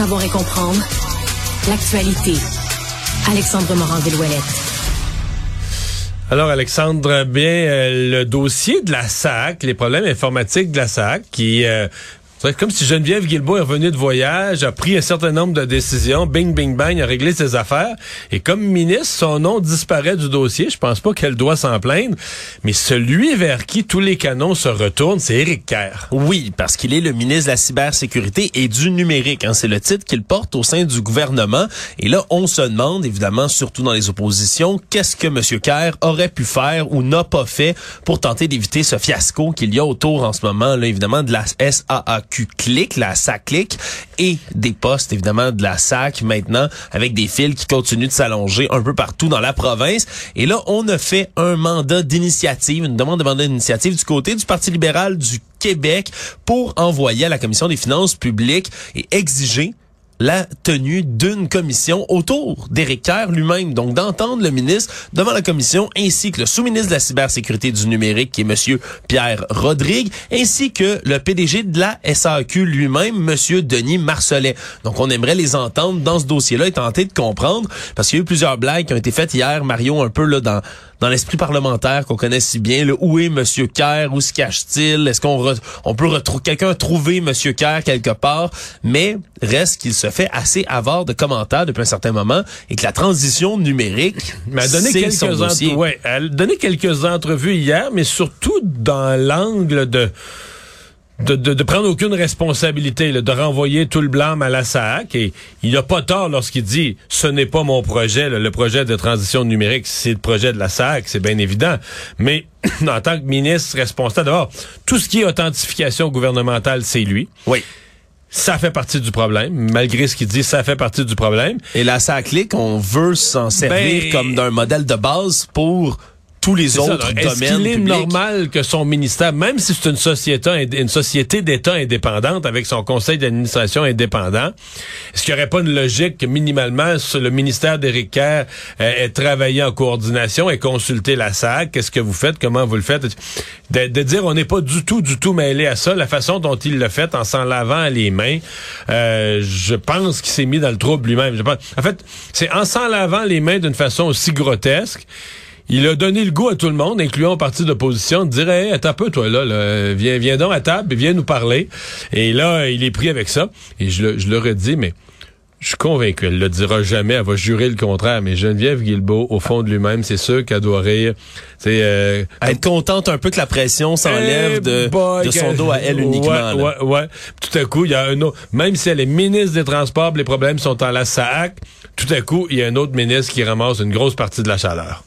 savoir et comprendre l'actualité. Alexandre Morand-Villouellette. Alors, Alexandre, bien, euh, le dossier de la SAC, les problèmes informatiques de la SAC, qui euh, c'est comme si Geneviève Guilbeault est revenue de voyage, a pris un certain nombre de décisions, bing, bing, bang, a réglé ses affaires. Et comme ministre, son nom disparaît du dossier. Je pense pas qu'elle doit s'en plaindre. Mais celui vers qui tous les canons se retournent, c'est Éric Kerr. Oui, parce qu'il est le ministre de la cybersécurité et du numérique. Hein. C'est le titre qu'il porte au sein du gouvernement. Et là, on se demande, évidemment, surtout dans les oppositions, qu'est-ce que M. Kerr aurait pu faire ou n'a pas fait pour tenter d'éviter ce fiasco qu'il y a autour en ce moment, là, évidemment, de la SAAQ clique, la SAC clique, et des postes, évidemment, de la SAC maintenant, avec des fils qui continuent de s'allonger un peu partout dans la province. Et là, on a fait un mandat d'initiative, une demande de mandat d'initiative du côté du Parti libéral du Québec pour envoyer à la Commission des finances publiques et exiger la tenue d'une commission autour d'Éric Kerr lui-même. Donc, d'entendre le ministre devant la commission, ainsi que le sous-ministre de la cybersécurité du numérique, qui est Monsieur Pierre Rodrigue, ainsi que le PDG de la SAQ lui-même, Monsieur Denis Marcelet. Donc, on aimerait les entendre dans ce dossier-là et tenter de comprendre, parce qu'il y a eu plusieurs blagues qui ont été faites hier, Mario, un peu là dans dans l'esprit parlementaire qu'on connaît si bien. Là, où est Monsieur Kerr? Où se cache-t-il? Est-ce qu'on on peut retrouver quelqu'un trouver Monsieur Kerr quelque part? Mais reste qu'il se fait assez avare de commentaires depuis un certain moment et que la transition numérique, mais elle donné quelques entre... ouais, elle a donné quelques entrevues hier, mais surtout dans l'angle de de, de, prendre aucune responsabilité, de renvoyer tout le blâme à la SAC. Et il n'a pas tort lorsqu'il dit ce n'est pas mon projet, le projet de transition numérique, c'est le projet de la SAC, c'est bien évident. Mais en tant que ministre responsable, d'abord, tout ce qui est authentification gouvernementale, c'est lui. Oui. Ça fait partie du problème, malgré ce qu'il dit, ça fait partie du problème. Et la SAC, on veut s'en servir ben, comme d'un modèle de base pour tous les autres domaines. Est-ce qu'il est normal que son ministère, même si c'est une société, une société d'État indépendante avec son conseil d'administration indépendant, est-ce qu'il n'y aurait pas une logique que minimalement le ministère d'Éric Kerr euh, ait travaillé en coordination et consulté la SAC? Qu'est-ce que vous faites? Comment vous le faites? De, dire on n'est pas du tout, du tout mêlé à ça. La façon dont il le fait en s'en lavant les mains, euh, je pense qu'il s'est mis dans le trouble lui-même. En fait, c'est en s'en lavant les mains d'une façon aussi grotesque il a donné le goût à tout le monde, incluant au parti d'opposition, de dire hey, attends un peu, toi, là, viens, viens donc à table, viens nous parler. Et là, il est pris avec ça. Et je le, je le redis, mais je suis convaincu, elle le dira jamais, elle va jurer le contraire, mais Geneviève Guilbeault, au fond de lui-même, c'est sûr qu'elle doit rire. C'est euh, être contente un peu que la pression s'enlève eh de, de, son dos à elle uniquement. Ouais, ouais, ouais, Tout à coup, il y a un autre, même si elle est ministre des Transports, les problèmes sont en la SAC, tout à coup, il y a un autre ministre qui ramasse une grosse partie de la chaleur.